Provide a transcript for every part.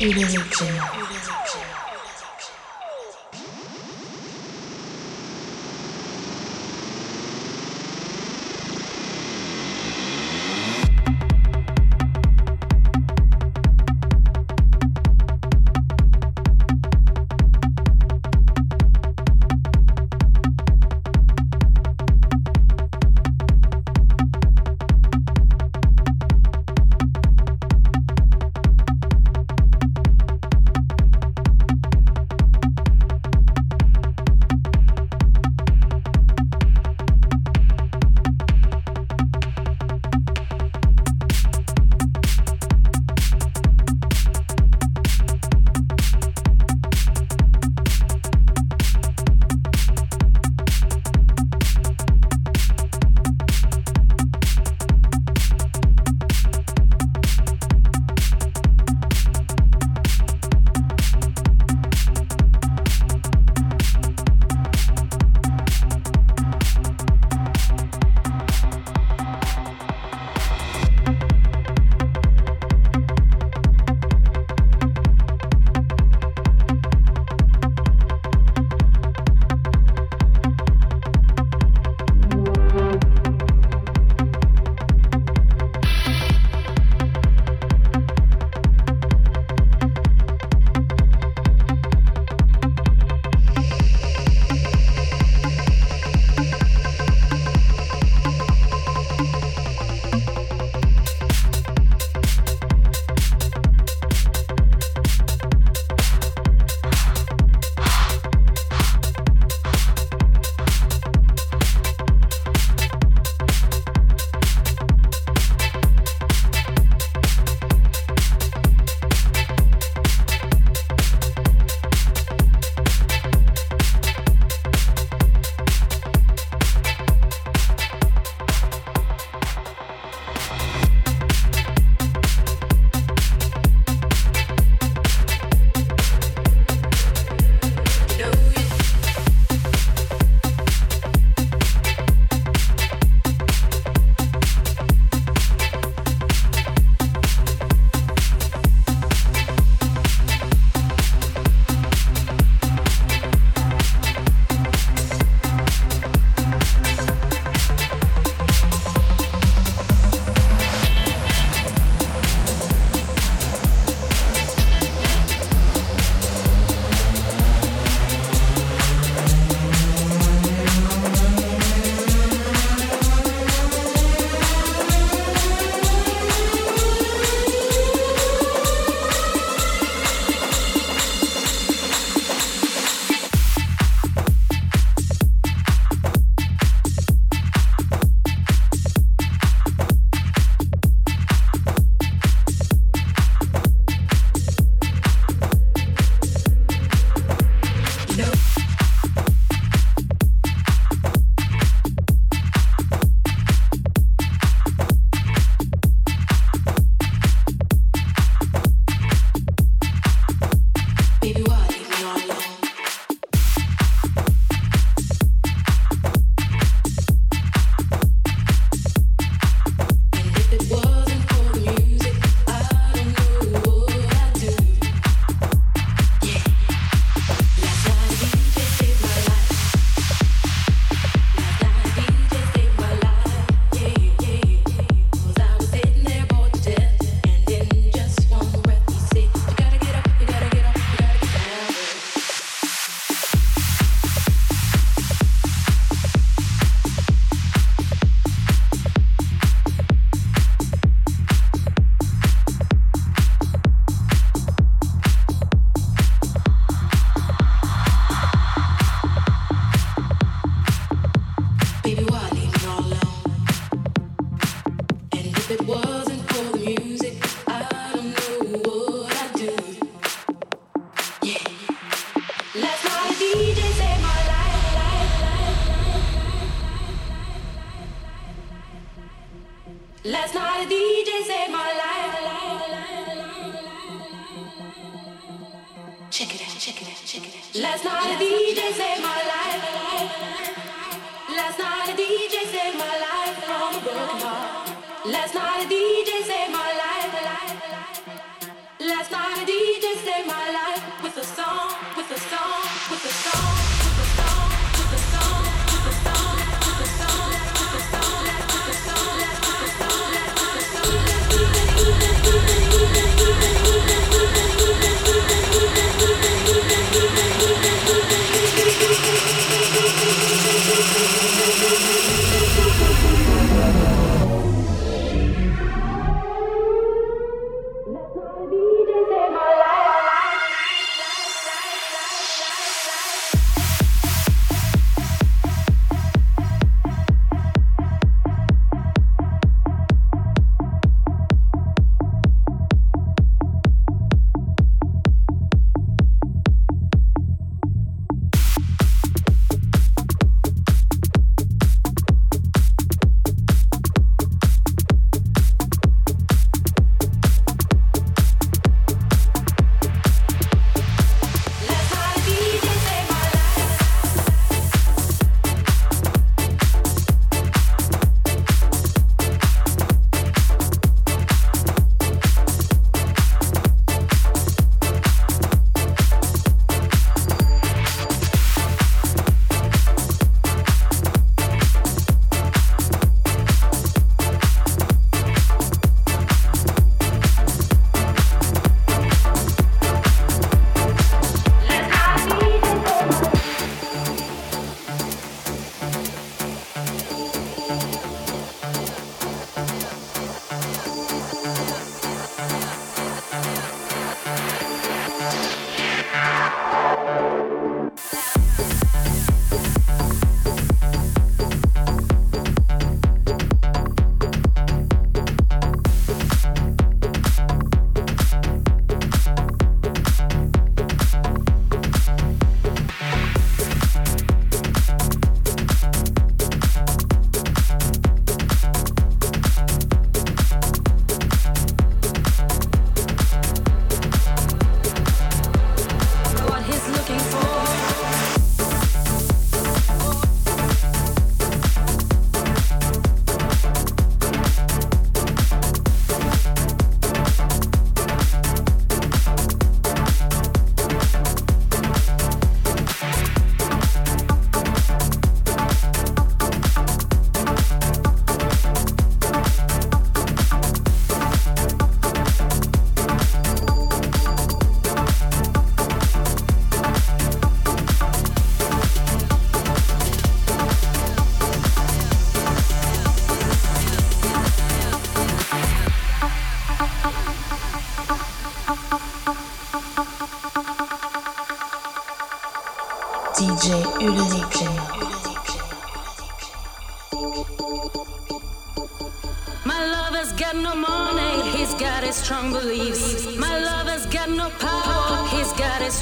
이루어지요.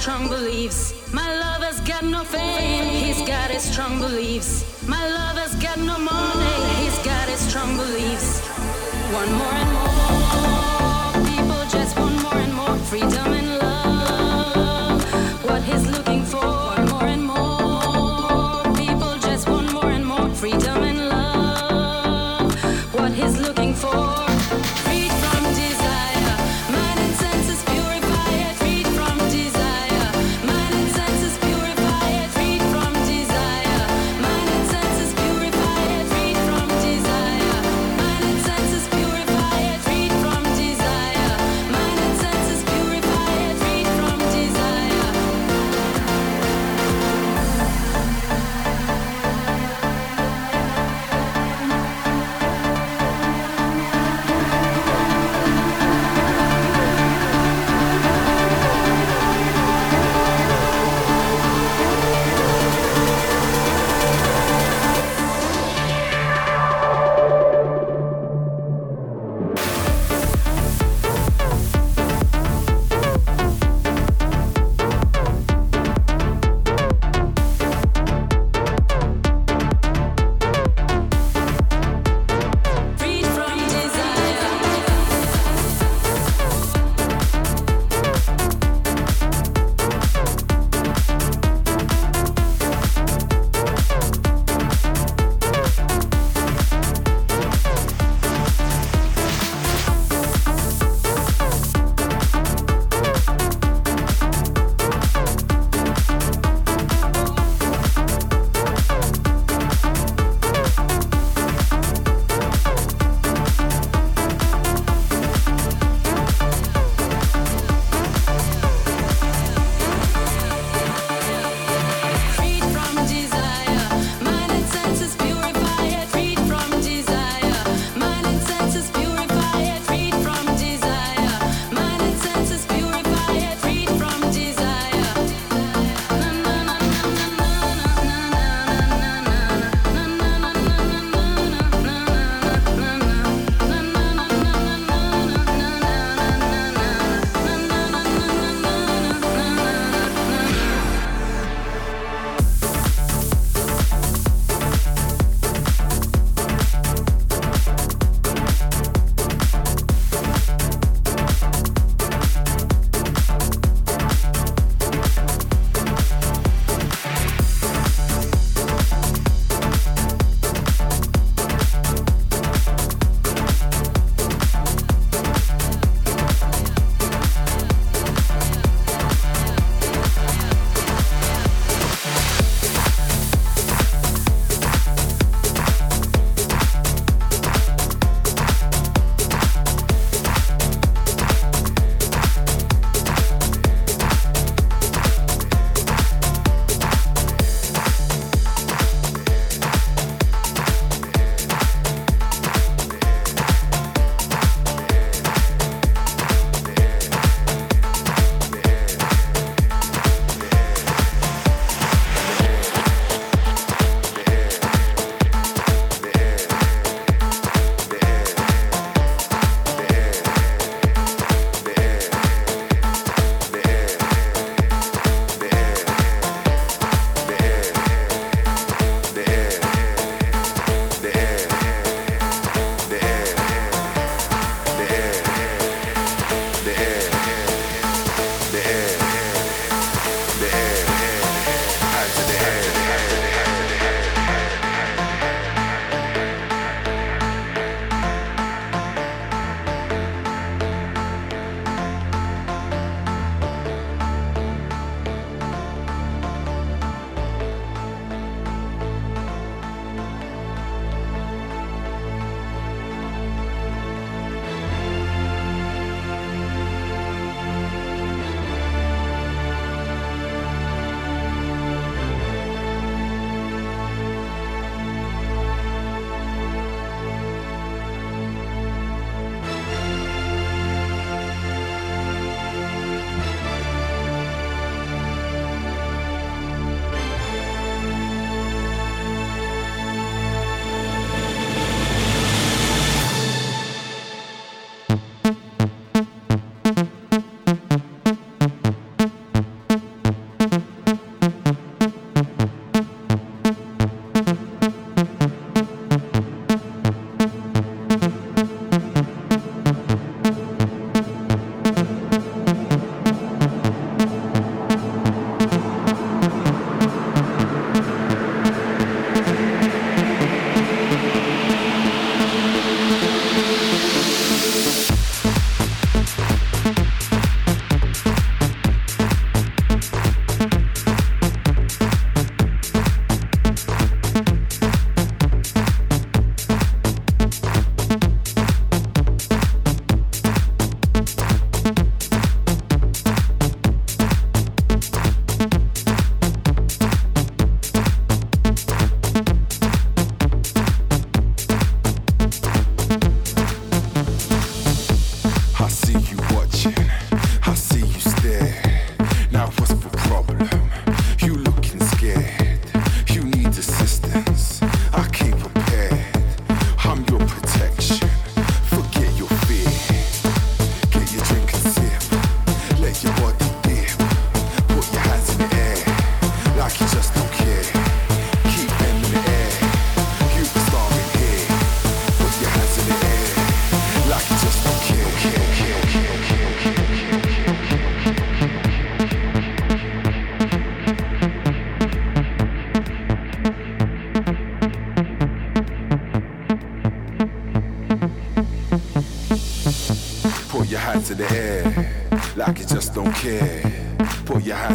strong beliefs. My love has got no faith.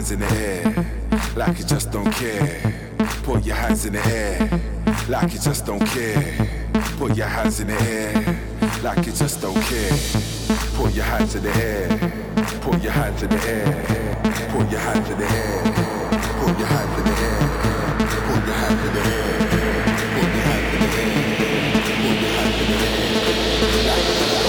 Hands in the air, like you just don't care. Put your hands in the air, like you just don't care. Put your hands in the air, like you just don't care. Put your hands in the air, put your hands in the air, put your hands in the air, put your hands in the air, put your hands in the air. guilty.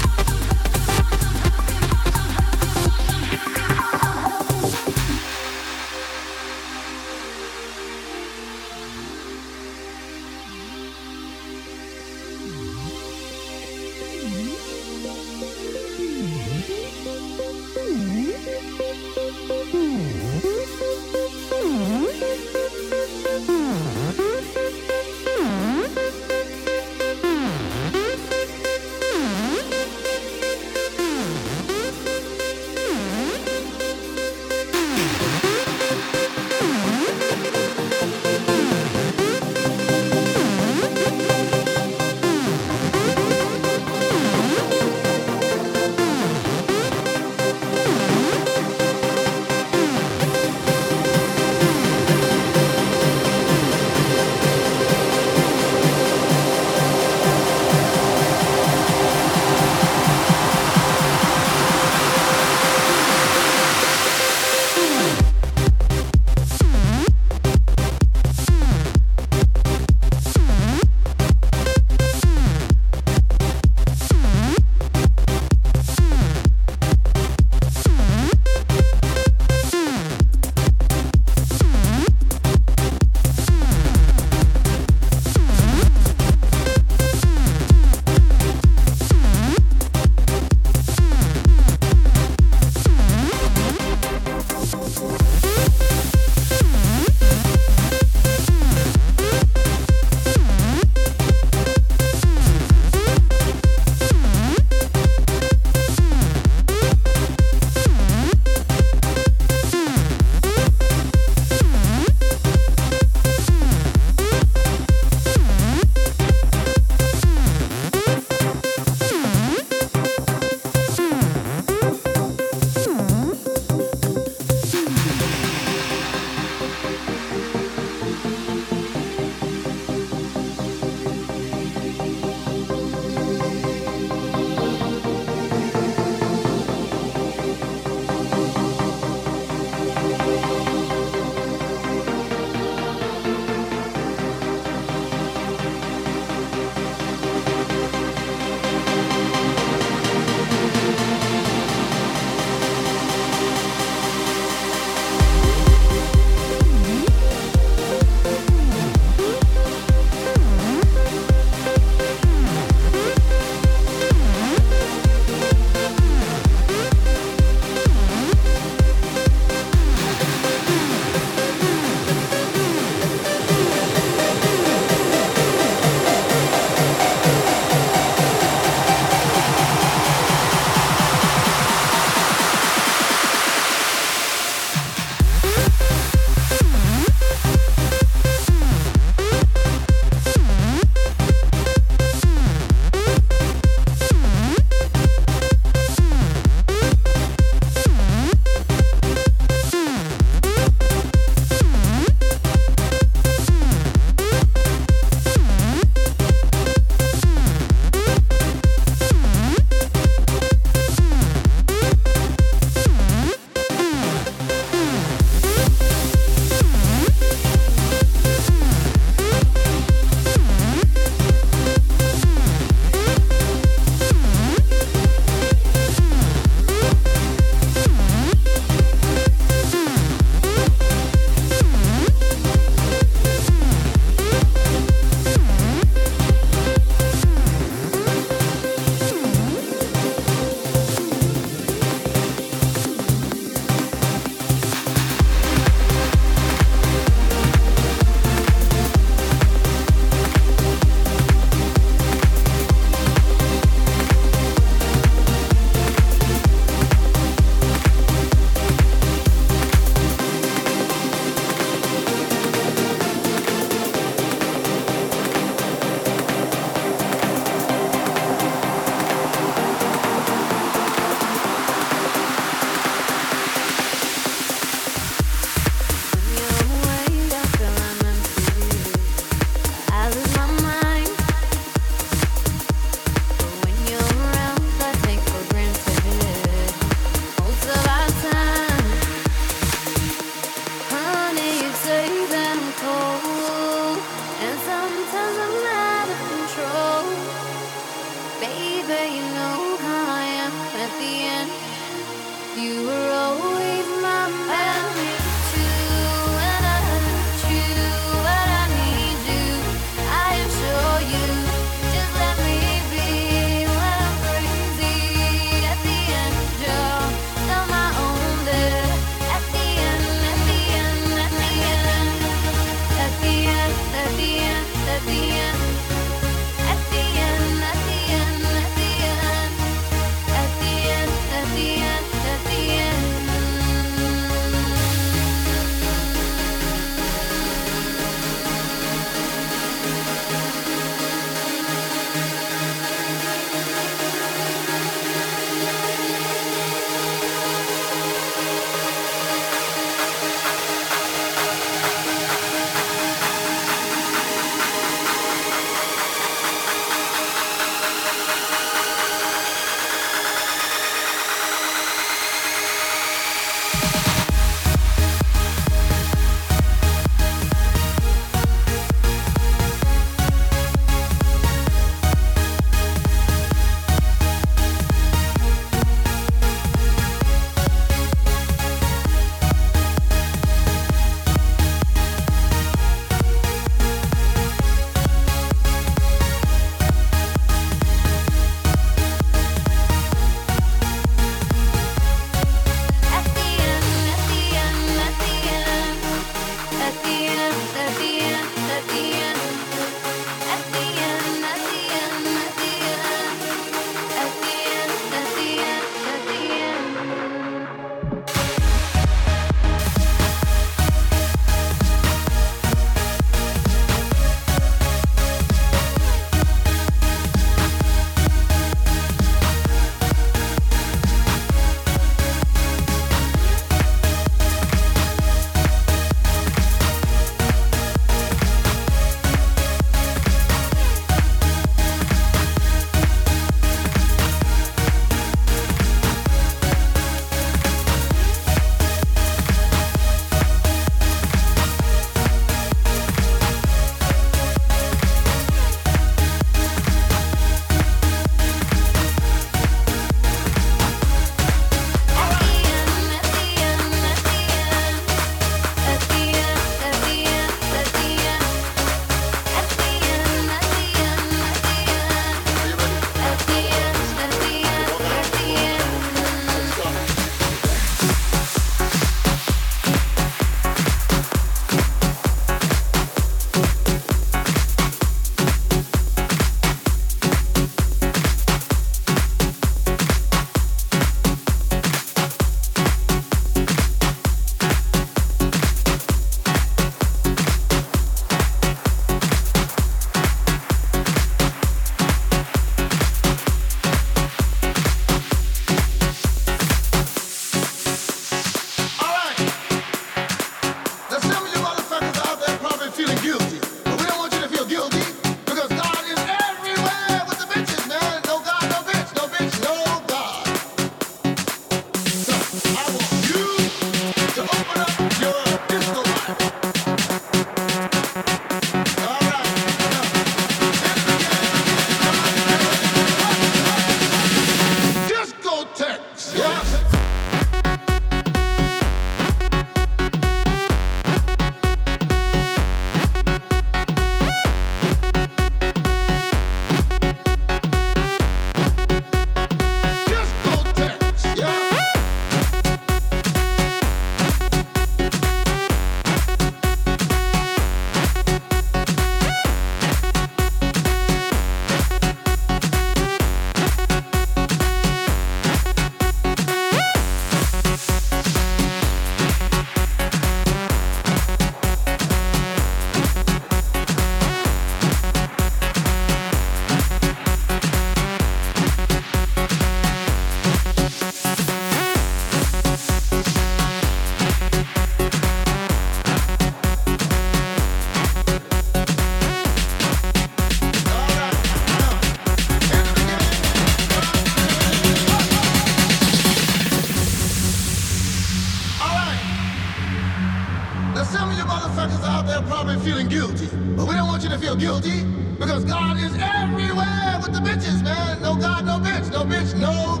No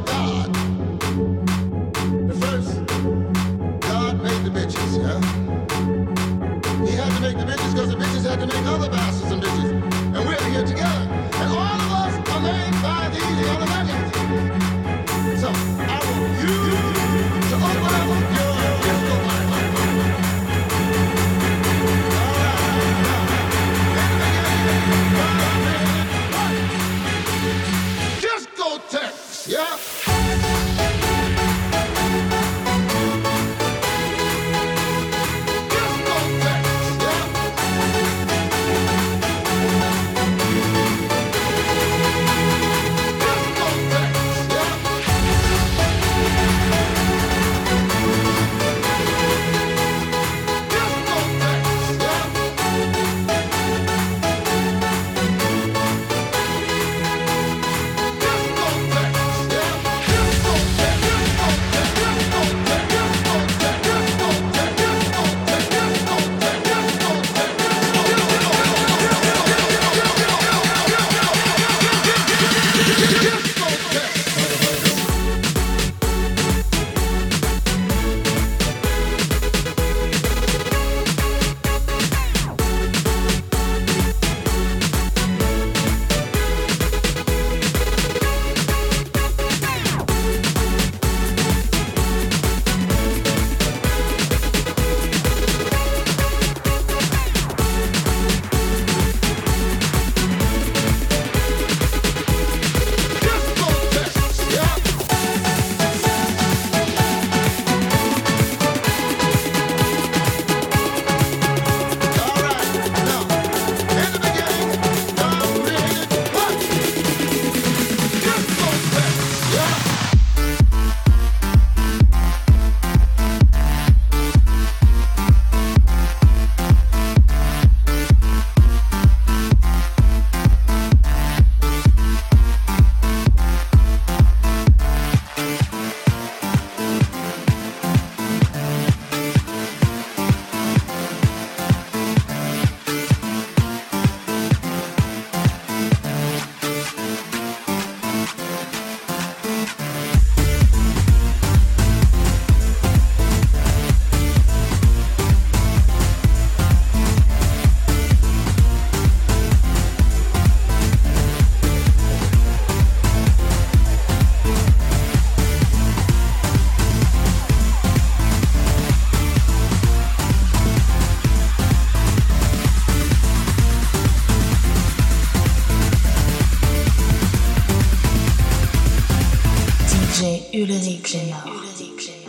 Ulrich. Discotheques,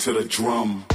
to the drum.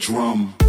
Drum.